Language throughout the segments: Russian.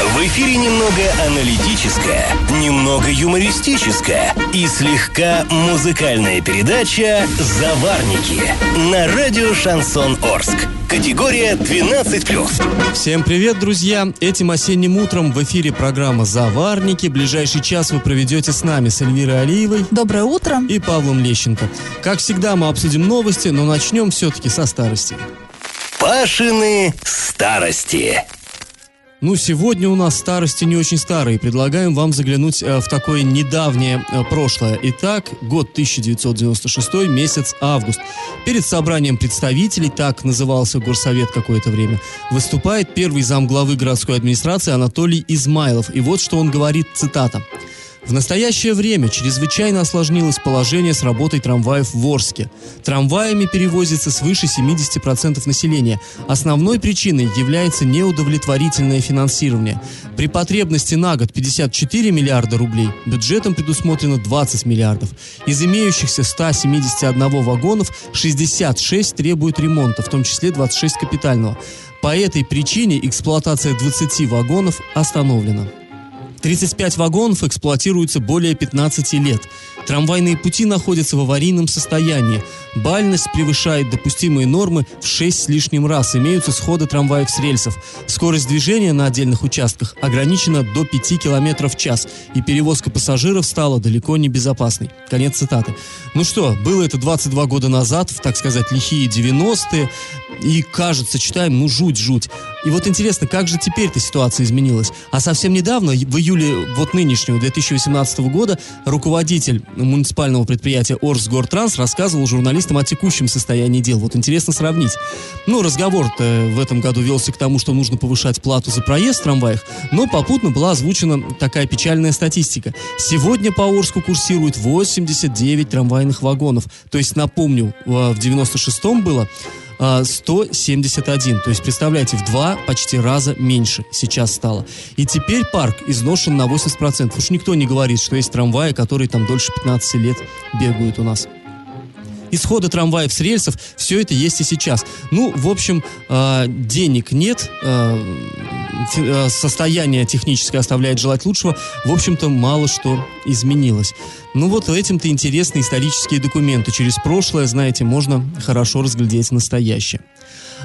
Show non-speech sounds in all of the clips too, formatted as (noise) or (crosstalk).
В эфире немного аналитическая, немного юмористическая и слегка музыкальная передача «Заварники» на радио «Шансон Орск». Категория 12+. Всем привет, друзья! Этим осенним утром в эфире программа «Заварники». Ближайший час вы проведете с нами, с Эльвирой Алиевой. Доброе утро. И Павлом Лещенко. Как всегда, мы обсудим новости, но начнем все-таки со старости. Пашины старости. Ну, сегодня у нас старости не очень старые. Предлагаем вам заглянуть э, в такое недавнее э, прошлое. Итак, год 1996, месяц август. Перед собранием представителей, так назывался горсовет какое-то время, выступает первый замглавы городской администрации Анатолий Измайлов. И вот что он говорит, цитата. В настоящее время чрезвычайно осложнилось положение с работой трамваев в Орске. Трамваями перевозится свыше 70% населения. Основной причиной является неудовлетворительное финансирование. При потребности на год 54 миллиарда рублей бюджетом предусмотрено 20 миллиардов. Из имеющихся 171 вагонов 66 требуют ремонта, в том числе 26 капитального. По этой причине эксплуатация 20 вагонов остановлена. 35 вагонов эксплуатируются более 15 лет. Трамвайные пути находятся в аварийном состоянии. Бальность превышает допустимые нормы в 6 с лишним раз. Имеются сходы трамваев с рельсов. Скорость движения на отдельных участках ограничена до 5 км в час. И перевозка пассажиров стала далеко не безопасной. Конец цитаты. Ну что, было это 22 года назад, в, так сказать, лихие 90-е. И кажется, читаем, ну жуть-жуть. И вот интересно, как же теперь-то ситуация изменилась? А совсем недавно, в июле вот нынешнего 2018 года, руководитель муниципального предприятия Орсгортранс рассказывал журналистам о текущем состоянии дел. Вот интересно сравнить. Ну, разговор-то в этом году велся к тому, что нужно повышать плату за проезд в трамваях, но попутно была озвучена такая печальная статистика. Сегодня по Орску курсирует 89 трамвайных вагонов. То есть, напомню, в 96-м было 171. То есть, представляете, в два почти раза меньше сейчас стало. И теперь парк изношен на 80%. Уж никто не говорит, что есть трамваи, которые там дольше 15 лет бегают у нас исхода трамваев с рельсов, все это есть и сейчас. Ну, в общем, э, денег нет, э, состояние техническое оставляет желать лучшего. В общем-то, мало что изменилось. Ну вот этим-то интересны исторические документы. Через прошлое, знаете, можно хорошо разглядеть настоящее.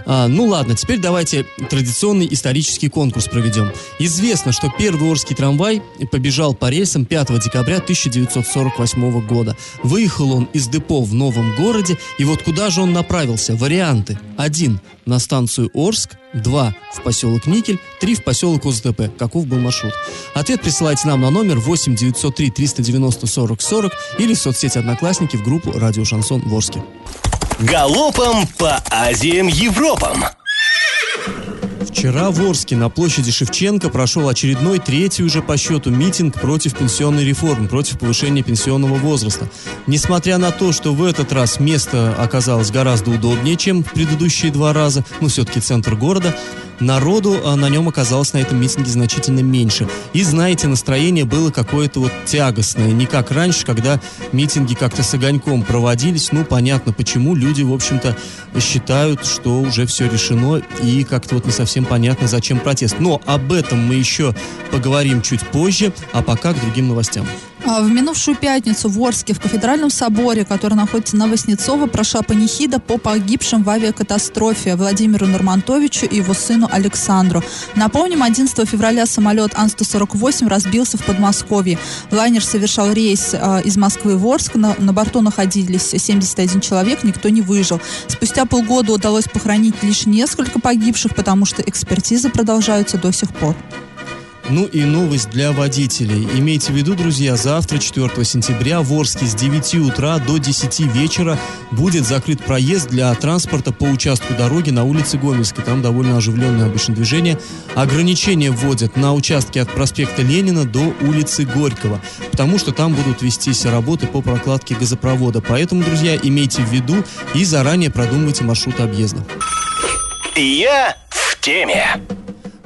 А, ну ладно, теперь давайте традиционный исторический конкурс проведем. Известно, что первый Орский трамвай побежал по рельсам 5 декабря 1948 года. Выехал он из депо в Новом городе, и вот куда же он направился? Варианты. Один на станцию Орск, два в поселок Никель, три в поселок ОЗТП. Каков был маршрут? Ответ присылайте нам на номер 8 903 390 40 40 или в соцсети Одноклассники в группу «Радио Шансон Ворске». Галопом по Азиям Европам. Вчера в Орске на площади Шевченко прошел очередной, третий уже по счету митинг против пенсионной реформы, против повышения пенсионного возраста. Несмотря на то, что в этот раз место оказалось гораздо удобнее, чем в предыдущие два раза, ну все-таки центр города, народу а, на нем оказалось на этом митинге значительно меньше. И, знаете, настроение было какое-то вот тягостное, не как раньше, когда митинги как-то с огоньком проводились. Ну, понятно, почему люди, в общем-то, считают, что уже все решено, и как-то вот не совсем понятно, зачем протест. Но об этом мы еще поговорим чуть позже, а пока к другим новостям. А, в минувшую пятницу в Орске в кафедральном соборе, который находится на Воснецово, прошла панихида по погибшим в авиакатастрофе Владимиру Нурмантовичу и его сыну Александру. Напомним, 11 февраля самолет Ан-148 разбился в Подмосковье. Лайнер совершал рейс э, из Москвы в Орск. На, на борту находились 71 человек, никто не выжил. Спустя полгода удалось похоронить лишь несколько погибших, потому что экспертизы продолжаются до сих пор. Ну и новость для водителей. Имейте в виду, друзья, завтра, 4 сентября, в Орске с 9 утра до 10 вечера будет закрыт проезд для транспорта по участку дороги на улице Гомельской. Там довольно оживленное обычно движение. Ограничения вводят на участке от проспекта Ленина до улицы Горького, потому что там будут вестись работы по прокладке газопровода. Поэтому, друзья, имейте в виду и заранее продумывайте маршрут объезда. Я в теме.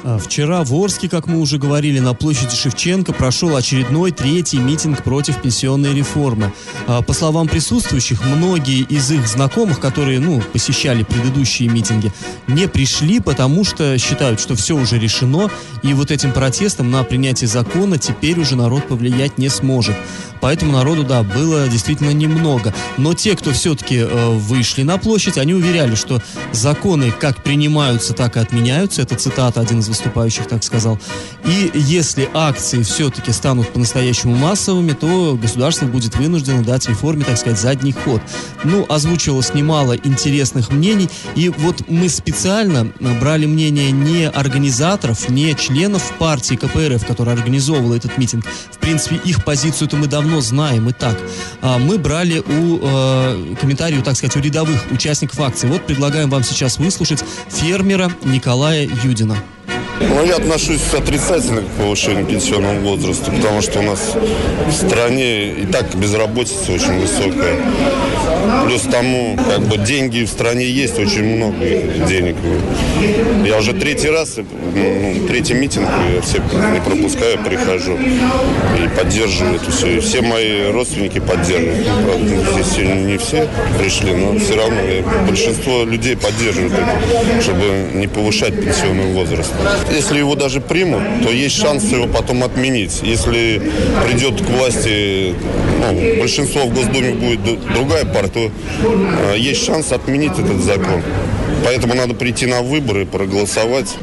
А, вчера в Орске, как мы уже говорили, на площади Шевченко прошел очередной третий митинг против пенсионной реформы. А, по словам присутствующих, многие из их знакомых, которые ну, посещали предыдущие митинги, не пришли, потому что считают, что все уже решено, и вот этим протестом на принятие закона теперь уже народ повлиять не сможет. Поэтому народу, да, было действительно немного. Но те, кто все-таки э, вышли на площадь, они уверяли, что законы как принимаются, так и отменяются. Это цитата один из выступающих так сказал. И если акции все-таки станут по-настоящему массовыми, то государство будет вынуждено дать реформе, так сказать, задний ход. Ну, озвучивалось немало интересных мнений, и вот мы специально брали мнение не организаторов, не членов партии КПРФ, которая организовывала этот митинг. В принципе, их позицию-то мы давно знаем и так. А мы брали у э, комментариев, так сказать, у рядовых участников акции. Вот предлагаем вам сейчас выслушать фермера Николая Юдина. Ну, я отношусь отрицательно к повышению пенсионного возраста, потому что у нас в стране и так безработица очень высокая. Плюс тому, как бы деньги в стране есть, очень много денег. Я уже третий раз, ну, третий митинг, я все не пропускаю, прихожу и поддерживаю это все. И все мои родственники поддерживают. Ну, правда, здесь не все пришли, но все равно большинство людей поддерживают чтобы не повышать пенсионный возраст. Если его даже примут, то есть шанс его потом отменить. Если придет к власти, ну, большинство в Госдуме будет другая партия, то э, есть шанс отменить этот закон. Поэтому надо прийти на выборы, проголосовать.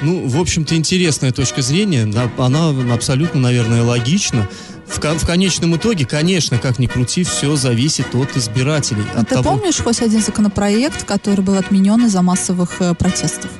Ну, в общем-то, интересная точка зрения. Она абсолютно, наверное, логична. В, в конечном итоге, конечно, как ни крути, все зависит от избирателей. А от ты того... помнишь хоть один законопроект, который был отменен из-за массовых э, протестов?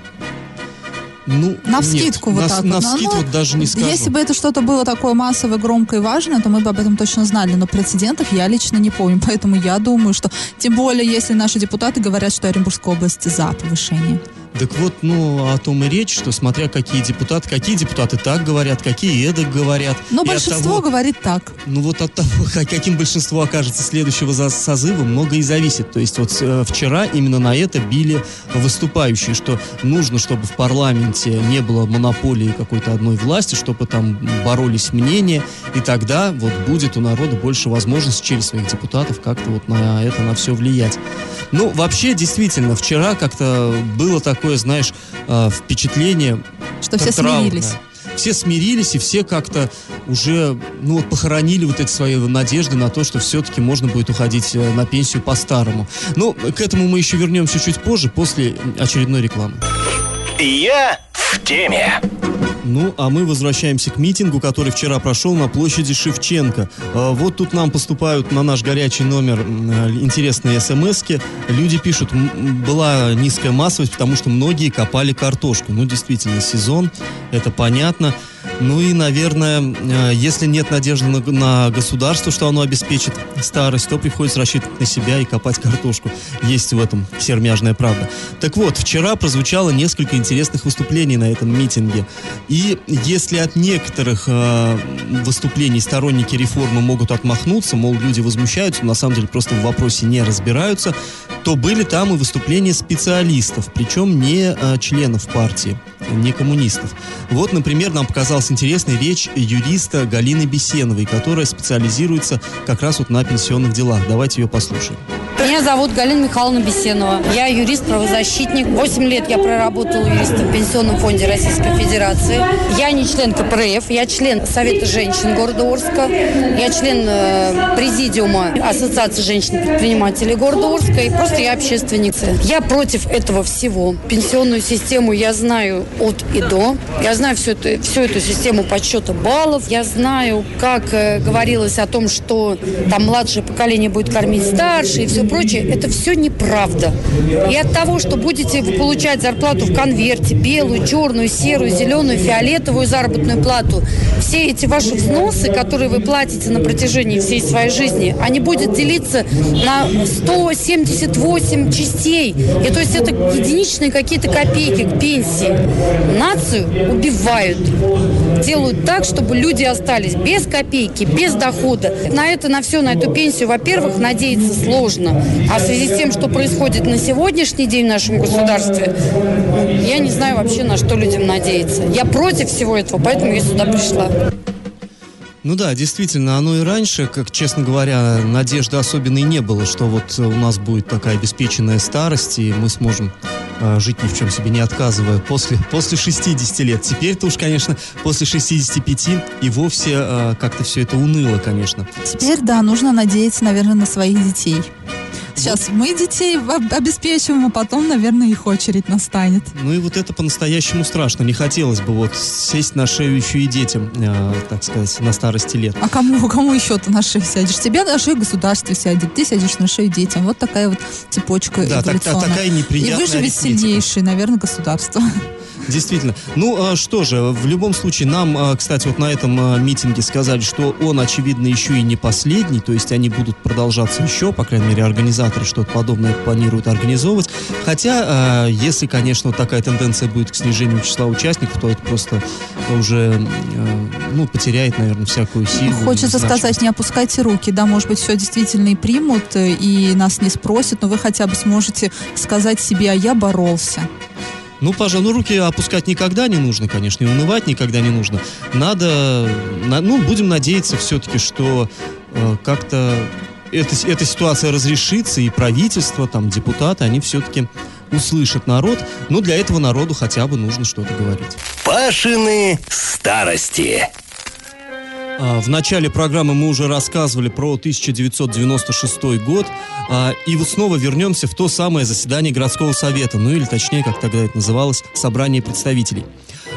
Ну, на вскидку нет, вот на, так. На вот. вскидку ну, вот даже не скажу. Если бы это что-то было такое массовое, громкое и важное, то мы бы об этом точно знали. Но прецедентов я лично не помню. Поэтому я думаю, что... Тем более, если наши депутаты говорят, что Оренбургская область за повышение. Так вот, ну, о том и речь, что смотря какие депутаты, какие депутаты так говорят, какие эдак говорят. Но большинство того, говорит так. Ну, вот от того, (laughs) каким большинство окажется следующего созыва, много и зависит. То есть вот э, вчера именно на это били выступающие, что нужно, чтобы в парламенте не было монополии какой-то одной власти, чтобы там боролись мнения, и тогда вот будет у народа больше возможностей через своих депутатов как-то вот на это, на все влиять. Ну, вообще, действительно, вчера как-то было такое, знаешь, э, впечатление... Что все смирились. Все смирились, и все как-то уже, ну, вот похоронили вот эти свои надежды на то, что все-таки можно будет уходить э, на пенсию по-старому. Ну, к этому мы еще вернемся чуть позже, после очередной рекламы. Я в теме. Ну, а мы возвращаемся к митингу, который вчера прошел на площади Шевченко. А, вот тут нам поступают на наш горячий номер интересные смс -ки. Люди пишут, была низкая массовость, потому что многие копали картошку. Ну, действительно, сезон, это понятно. Ну и, наверное, э, если нет надежды на, на государство, что оно обеспечит старость, то приходится рассчитывать на себя и копать картошку. Есть в этом сермяжная правда. Так вот, вчера прозвучало несколько интересных выступлений на этом митинге. И если от некоторых э, выступлений сторонники реформы могут отмахнуться, мол, люди возмущаются, на самом деле просто в вопросе не разбираются, то были там и выступления специалистов, причем не э, членов партии, не коммунистов. Вот, например, нам показалась интересная речь юриста Галины Бесеновой, которая специализируется как раз вот на пенсионных делах. Давайте ее послушаем. Меня зовут Галина Михайловна Бесенова. Я юрист-правозащитник. Восемь лет я проработала юристом в Пенсионном фонде Российской Федерации. Я не член КПРФ, я член Совета женщин города Орска. Я член э, президиума Ассоциации женщин-предпринимателей города Орска. И просто я общественница. Я против этого всего. Пенсионную систему я знаю от и до. Я знаю всю эту, всю эту систему подсчета баллов. Я знаю, как э, говорилось о том, что там младшее поколение будет кормить старшее и все прочее, это все неправда. И от того, что будете вы получать зарплату в конверте, белую, черную, серую, зеленую, фиолетовую заработную плату, все эти ваши взносы, которые вы платите на протяжении всей своей жизни, они будут делиться на 178 частей. И то есть это единичные какие-то копейки к пенсии. Нацию убивают делают так, чтобы люди остались без копейки, без дохода. На это, на все, на эту пенсию, во-первых, надеяться сложно. А в связи с тем, что происходит на сегодняшний день в нашем государстве, я не знаю вообще, на что людям надеяться. Я против всего этого, поэтому я сюда пришла. Ну да, действительно, оно и раньше, как, честно говоря, надежды особенной не было, что вот у нас будет такая обеспеченная старость, и мы сможем э, жить ни в чем себе не отказывая после, после 60 лет. Теперь-то уж, конечно, после 65 и вовсе э, как-то все это уныло, конечно. Теперь, да, нужно надеяться, наверное, на своих детей. Сейчас мы детей обеспечиваем, а потом, наверное, их очередь настанет. Ну и вот это по-настоящему страшно. Не хотелось бы вот сесть на шею еще и детям, э, так сказать, на старости лет. А кому, (laughs) кому еще ты на шею сядешь? Тебя на шею государство сядет, ты сядешь на шею детям. Вот такая вот цепочка Да, так, так, такая неприятная И выживет сильнейший, наверное, государство. (laughs) Действительно. Ну, а что же, в любом случае, нам, а, кстати, вот на этом а, митинге сказали, что он, очевидно, еще и не последний, то есть они будут продолжаться еще, по крайней мере, организаторы что-то подобное планируют организовывать. Хотя, если, конечно, вот такая тенденция будет к снижению числа участников, то это просто уже, ну, потеряет, наверное, всякую силу. Хочется сказать, не опускайте руки, да, может быть, все действительно и примут, и нас не спросят, но вы хотя бы сможете сказать себе, а я боролся. Ну, пожалуй, ну, руки опускать никогда не нужно, конечно, и унывать никогда не нужно. Надо, на, ну, будем надеяться все-таки, что э, как-то эта, эта ситуация разрешится, и правительство, там, депутаты, они все-таки услышат народ, но для этого народу хотя бы нужно что-то говорить. Пашины старости. А, в начале программы мы уже рассказывали про 1996 год, а, и вот снова вернемся в то самое заседание городского совета, ну или точнее, как тогда это называлось, собрание представителей.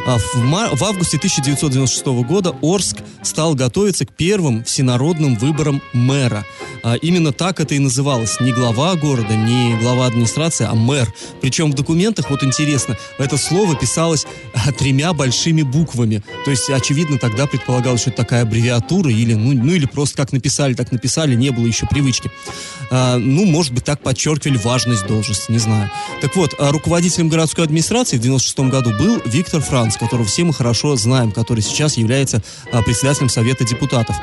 А, в, мар... в августе 1996 года Орск стал готовиться к первым всенародным выборам мэра. А, именно так это и называлось. Не глава города, не глава администрации, а мэр. Причем в документах, вот интересно, это слово писалось а, тремя большими буквами. То есть, очевидно, тогда предполагалось, что это такая аббревиатура или, ну, ну или просто как написали, так написали, не было еще привычки. А, ну, может быть, так подчеркивали важность должности, не знаю. Так вот, а руководителем городской администрации в 96 году был Виктор Франц, которого все мы хорошо знаем, который сейчас является а, председателем Совета депутатов.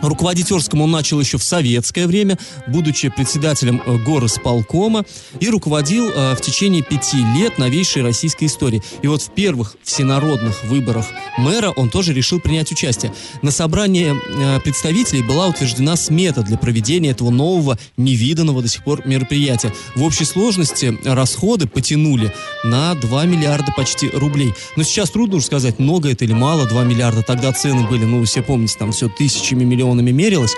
Руководить Орском он начал еще в советское время, будучи председателем э, горосполкома, и руководил э, в течение пяти лет новейшей российской истории. И вот в первых всенародных выборах мэра он тоже решил принять участие. На собрании э, представителей была утверждена смета для проведения этого нового, невиданного до сих пор мероприятия. В общей сложности расходы потянули на 2 миллиарда почти рублей. Но сейчас трудно уже сказать, много это или мало, 2 миллиарда. Тогда цены были, ну, все помните, там все тысячами миллионов миллионами мерилось.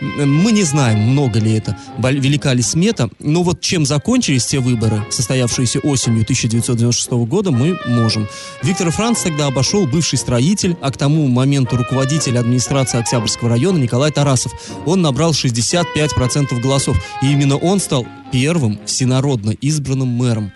Мы не знаем, много ли это, велика ли смета, но вот чем закончились те выборы, состоявшиеся осенью 1996 года, мы можем. Виктор Франц тогда обошел бывший строитель, а к тому моменту руководитель администрации Октябрьского района Николай Тарасов. Он набрал 65% голосов, и именно он стал первым всенародно избранным мэром.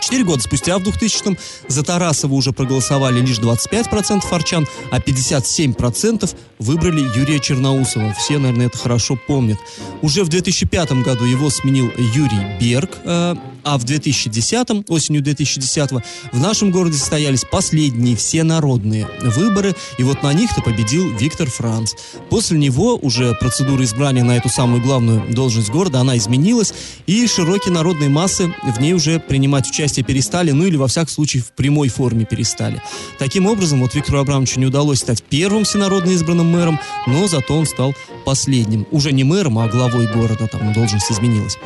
Четыре года спустя, в 2000-м, за Тарасова уже проголосовали лишь 25% форчан, а 57% выбрали Юрия Черноусова. Все, наверное, это хорошо помнят. Уже в 2005 году его сменил Юрий Берг, э, а в 2010, осенью 2010 в нашем городе состоялись последние все народные выборы, и вот на них-то победил Виктор Франц. После него уже процедура избрания на эту самую главную должность города, она изменилась, и широкие народные массы в ней уже принимать участие перестали, ну или во всяком случае в прямой форме перестали. Таким образом, вот Виктору Абрамовичу не удалось стать первым всенародно избранным мэром, но зато он стал последним. Уже не мэром, а главой города, там должность изменилась.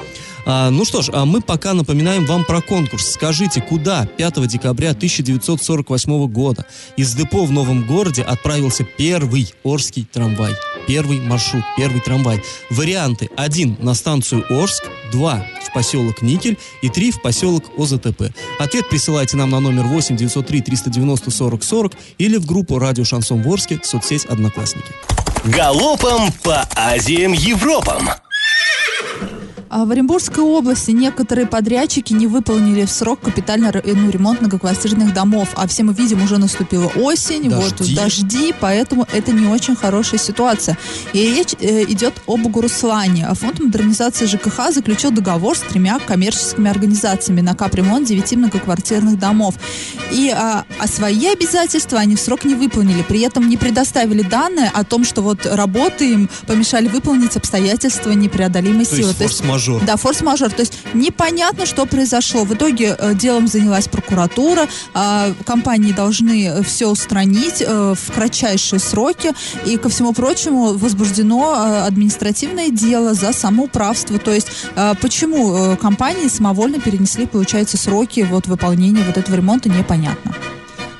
А, ну что ж, а мы пока напоминаем вам про конкурс. Скажите, куда 5 декабря 1948 года из депо в Новом городе отправился первый Орский трамвай? Первый маршрут, первый трамвай. Варианты. Один на станцию Орск, два в поселок Никель и три в поселок ОЗТП. Ответ присылайте нам на номер 8 903 390 40 40 или в группу «Радио Шансон Ворске» соцсеть «Одноклассники». Галопом по Азиям Европам! А в Оренбургской области некоторые подрядчики не выполнили в срок капитальный ну, ремонт многоквартирных домов. А все мы видим, уже наступила осень, вот Дожди. дожди, поэтому это не очень хорошая ситуация. И речь э, идет об Бугуруслане. А Фонд модернизации ЖКХ заключил договор с тремя коммерческими организациями на капремонт 9 многоквартирных домов. И а, а свои обязательства они в срок не выполнили. При этом не предоставили данные о том, что вот работы им помешали выполнить обстоятельства непреодолимой То силы. есть форс-мажор. Да, форс-мажор. То есть непонятно, что произошло. В итоге э, делом занялась прокуратура. а, компании должны все устранить э, в кратчайшие сроки. И, ко всему прочему, возбуждено э, административное дело за самоуправство. То есть э, почему э, компании самовольно перенесли, получается, сроки вот, выполнения вот этого ремонта, непонятно.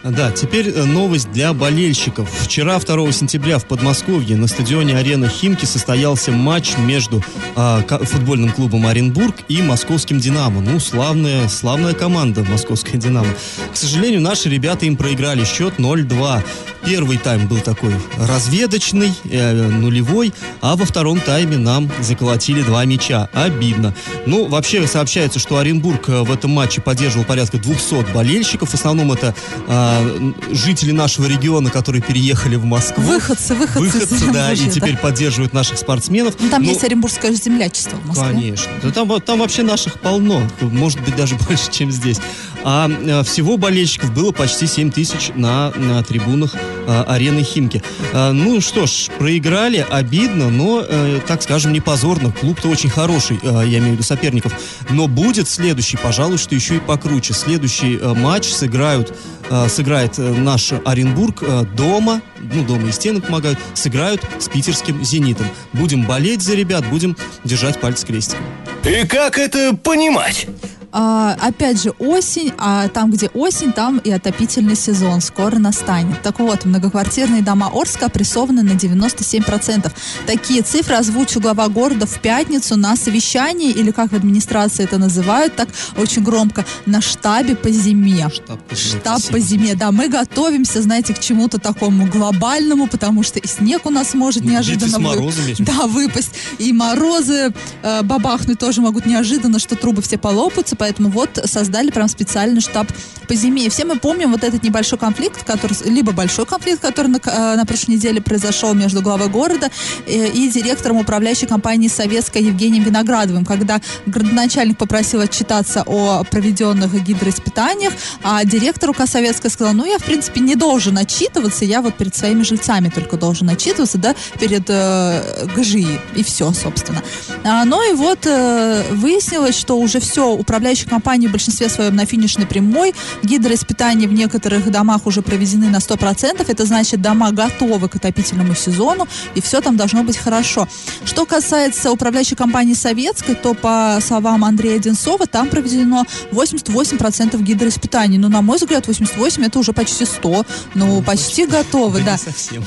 Да, теперь э, новость для болельщиков. Вчера, 2 сентября, в Подмосковье на стадионе «Арена Химки» состоялся матч между ка- футбольным клубом «Оренбург» и московским «Динамо». Ну, славная, славная команда московская «Динамо». К сожалению, наши ребята им проиграли счет 0-2. Первый тайм был такой разведочный, э, нулевой, а во втором тайме нам заколотили два мяча. Обидно. Ну, вообще сообщается, что Оренбург э, в этом матче поддерживал порядка 200 болельщиков. В основном это а, м, жители нашего региона, которые переехали в Москву. Выходцы, выходцы. Выходцы, да, и теперь поддерживают наших спортсменов. Ну, там Ну, есть оренбургское землячество в Москве. Конечно. Да там, там вообще наших полно. Может быть, даже (laughs) больше, чем здесь. А э, всего болельщиков было почти 7 тысяч на, на трибунах э, арены Химки. Э, ну что ж, проиграли, обидно, но, э, так скажем, не позорно. Клуб-то очень хороший, э, я имею в виду соперников. Но будет следующий, пожалуй, что еще и покруче. Следующий э, матч сыграют, э, сыграет э, наш Оренбург э, дома, ну, дома и стены помогают, сыграют с питерским «Зенитом». Будем болеть за ребят, будем держать пальцы крестиком. И как это понимать? А, опять же, осень, а там, где осень, там и отопительный сезон скоро настанет. Так вот, многоквартирные дома Орска опрессованы на 97%. Такие цифры озвучил глава города в пятницу на совещании, или как в администрации это называют, так очень громко, на штабе по зиме. Штаб по зиме. Штаб по зиме, да, мы готовимся, знаете, к чему-то такому глобальному, потому что и снег у нас может Ну, неожиданно вы- морозами. (laughs) да, выпасть. И морозы э, бабахнуть тоже могут неожиданно, что трубы все полопаются, поэтому вот создали прям специальный штаб по зиме. И все мы помним вот этот небольшой конфликт, который, либо большой конфликт, который на, э, на прошлой неделе произошел между главой города э, и директором управляющей компании «Советская» Евгением Виноградовым, когда градоначальник попросил отчитаться о проведенных гидроиспытаниях, а директор УК «Советская» сказал, ну, я, в принципе, не должен отчитываться, я вот перед своими жильцами только должен отчитываться, да, перед э, ГЖИ, и все, собственно. А, ну и вот э, выяснилось, что уже все, управляющие компании в большинстве своем на финишной прямой, гидроиспытания в некоторых домах уже проведены на 100%, это значит, дома готовы к отопительному сезону, и все там должно быть хорошо. Что касается управляющей компании «Советской», то, по словам Андрея Одинцова, там проведено 88% гидроиспытаний. Ну, на мой взгляд, 88 это уже почти 100. Ну, почти готовы, да. совсем.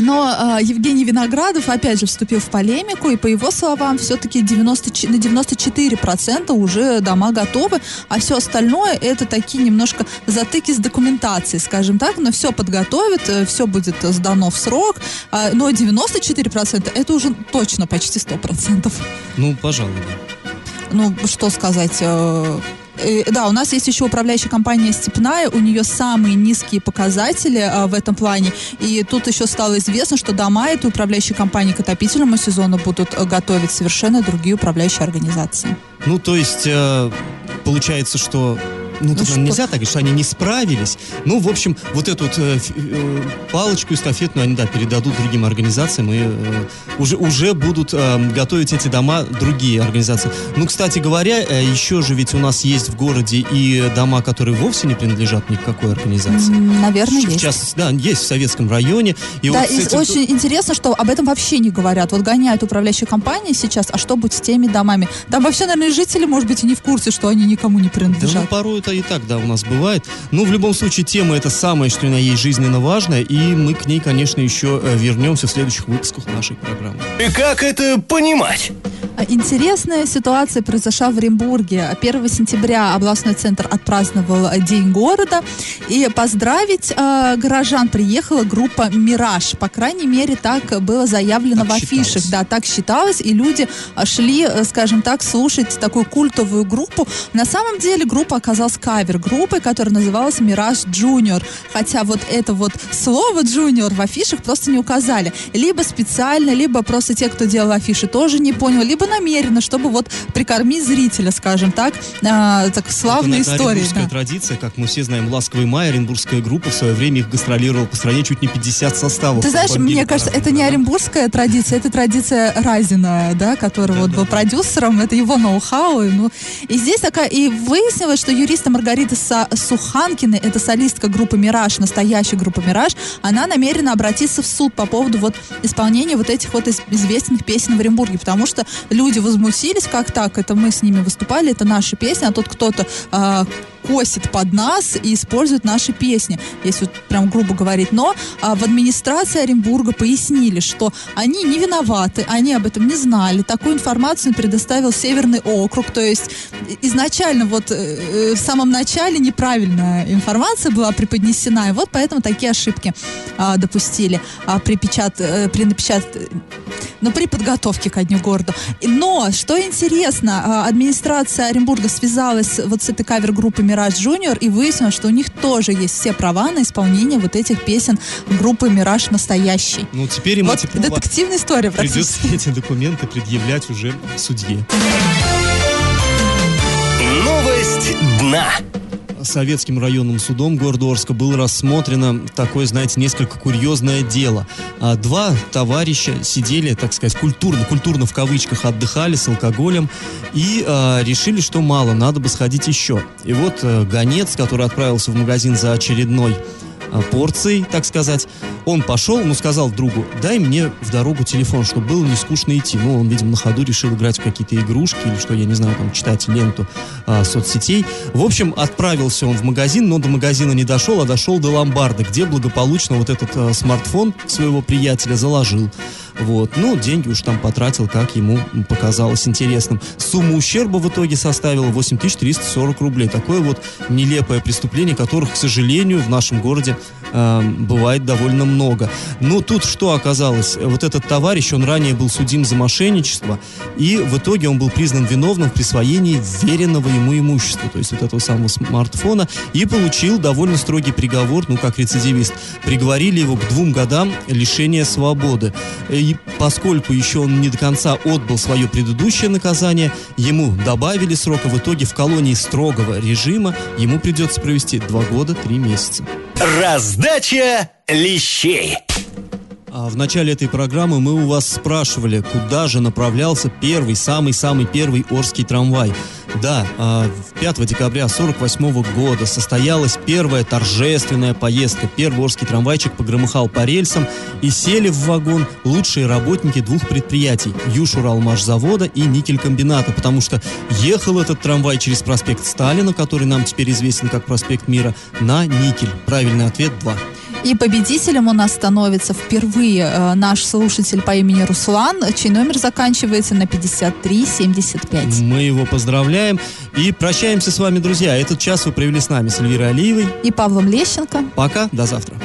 Но э, Евгений Виноградов опять же вступил в полемику, и по его словам, все-таки 90, ч- на 94% уже дома готовы, а все остальное это такие немножко затыки с документацией, скажем так, но все подготовят, все будет э, сдано в срок, а, но 94% это уже точно почти 100%. Ну, пожалуй, да. Ну, что сказать... э, э, Да, у нас есть еще управляющая компания «Степная», у нее самые низкие показатели э, в этом плане, и тут еще стало известно, что дома этой управляющей компании к отопительному сезону будут э, готовить совершенно другие управляющие организации. Ну, то есть, э, получается, что... Ну, что? наверное, нельзя так говорить, что они не справились. Ну, в общем, вот эту вот, э, э, палочку эстафетную они, да, передадут другим организациям и э, уже, уже будут э, готовить эти дома другие организации. Ну, кстати говоря, э, еще же ведь у нас есть в городе и дома, которые вовсе не принадлежат никакой организации. Наверное, В есть. частности, да, есть в советском районе. И да, вот и этим- очень интересно, что об этом вообще не говорят. Вот гоняют управляющие компании сейчас, а что будет с теми домами? Там вообще, наверное, жители, может быть, и не в курсе, что они никому не Да, ну, принадлежат. порой это и так, да, у нас бывает. Ну, в любом случае, тема это самое, что на ей жизненно важная, и мы к ней, конечно, еще э, вернемся в следующих выпусках нашей программы. И как это понимать? А интересная ситуация произошла в Оренбурге. 1 сентября областной центр отпраздновал День города. И поздравить э, горожан приехала группа «Мираж». По крайней мере, так было заявлено Так в афишах. считалось. Да, так считалось. И люди а, шли, э, скажем так, слушать такую культовую группу. На самом деле группа оказалась кавер-группой, которая называлась «Мираж Джуниор». Хотя вот это вот слово «джуниор» в афишах просто не указали. Либо специально, либо просто те, кто делал афиши, тоже не понял, либо намеренно, чтобы вот прикормить зрителя, скажем так, а, так славной Это, истории. да. традиция, как мы все знаем, «Ласковый май», оренбургская группа в свое время их гастролировала по стране чуть не 50 составов. Ты знаешь, Бомбили мне кажется, это не оренбургская традиция, это традиция Разина, да, который вот был продюсером, это его ноу-хау. и, Ну, и здесь такая, и выяснилось, что юриста Маргарита Суханкина, это солистка группы «Мираж», настоящая группа «Мираж», она намерена обратиться в суд по поводу вот исполнения вот этих вот из- известных песен в Оренбурге, потому что люди возмутились, как так, это мы с ними выступали, это наши песни, а тут кто-то а, косит под нас и использует наши песни, если вот прям грубо говорить. Но а, в администрации Оренбурга пояснили, что они не виноваты, они об этом не знали. Такую информацию предоставил Северный округ, то есть изначально вот э, э, в самом начале неправильная информация была преподнесена, и вот поэтому такие ошибки а, допустили а, при, печат, э, при напечат... ну, при подготовке ко Дню города. Но, что интересно, а, администрация Оренбурга связалась вот с этой кавер-группой «Мираж Джуниор» и выяснила, что у них тоже есть все права на исполнение вот этих песен группы «Мираж Настоящий». Ну, теперь им Вот детективная история, придется (laughs) эти документы предъявлять уже судье. Новость дна. Советским районным судом города Орска было рассмотрено такое, знаете, несколько курьезное дело. А, Два товарища сидели, так сказать, культурно, культурно в кавычках отдыхали с алкоголем и а, решили, что мало, надо бы сходить еще. И вот а, гонец, который отправился в магазин за очередной а, порцией, так сказать, он пошел, ну, сказал другу, дай мне в дорогу телефон, чтобы было не скучно идти. Ну, он, видимо, на ходу решил играть в какие-то игрушки или что, я не знаю, там, читать ленту а, соцсетей. В общем, отправился он в магазин, но до магазина не дошел, а дошел до ломбарда, где благополучно вот этот а, смартфон своего приятеля заложил. Вот, ну, деньги уж там потратил, как ему показалось интересным. Сумма ущерба в итоге составила 8340 рублей. Такое вот нелепое преступление, которых, к сожалению, в нашем городе э, бывает довольно много. Но тут что оказалось? Вот этот товарищ, он ранее был судим за мошенничество, и в итоге он был признан виновным в присвоении веренного ему имущества, то есть вот этого самого смартфона, и получил довольно строгий приговор, ну, как рецидивист. Приговорили его к двум годам лишения свободы. И поскольку еще он не до конца отбыл свое предыдущее наказание, ему добавили срока. В итоге в колонии строгого режима ему придется провести два года, три месяца. Раздача лещей. А в начале этой программы мы у вас спрашивали, куда же направлялся первый, самый-самый первый Орский трамвай. Да, а, 5 декабря 48 года состоялась первая торжественная поездка. Первый Орский трамвайчик погромыхал по рельсам и сели в вагон лучшие работники двух предприятий – Южуралмашзавода и Никелькомбината, потому что ехал этот трамвай через проспект Сталина, который нам теперь известен как проспект Мира, на Никель. Правильный ответ – 2. И победителем у нас становится впервые э, наш слушатель по имени Руслан, чей номер заканчивается на 5375. Мы его поздравляем и прощаемся с вами, друзья. Этот час вы провели с нами, с Эльвирой Алиевой. И Павлом Лещенко. Пока, до завтра.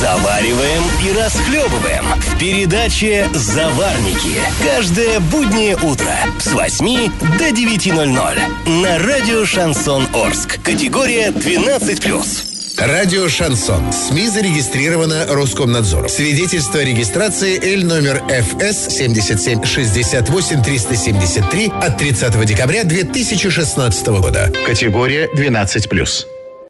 Завариваем и расхлебываем в передаче «Заварники». Каждое буднее утро с 8 до 9.00 на радио «Шансон Орск». Категория 12+. Радио «Шансон». СМИ зарегистрировано Роскомнадзором. Свидетельство о регистрации Л номер ФС 77 68 373 от 30 декабря 2016 года. Категория 12+.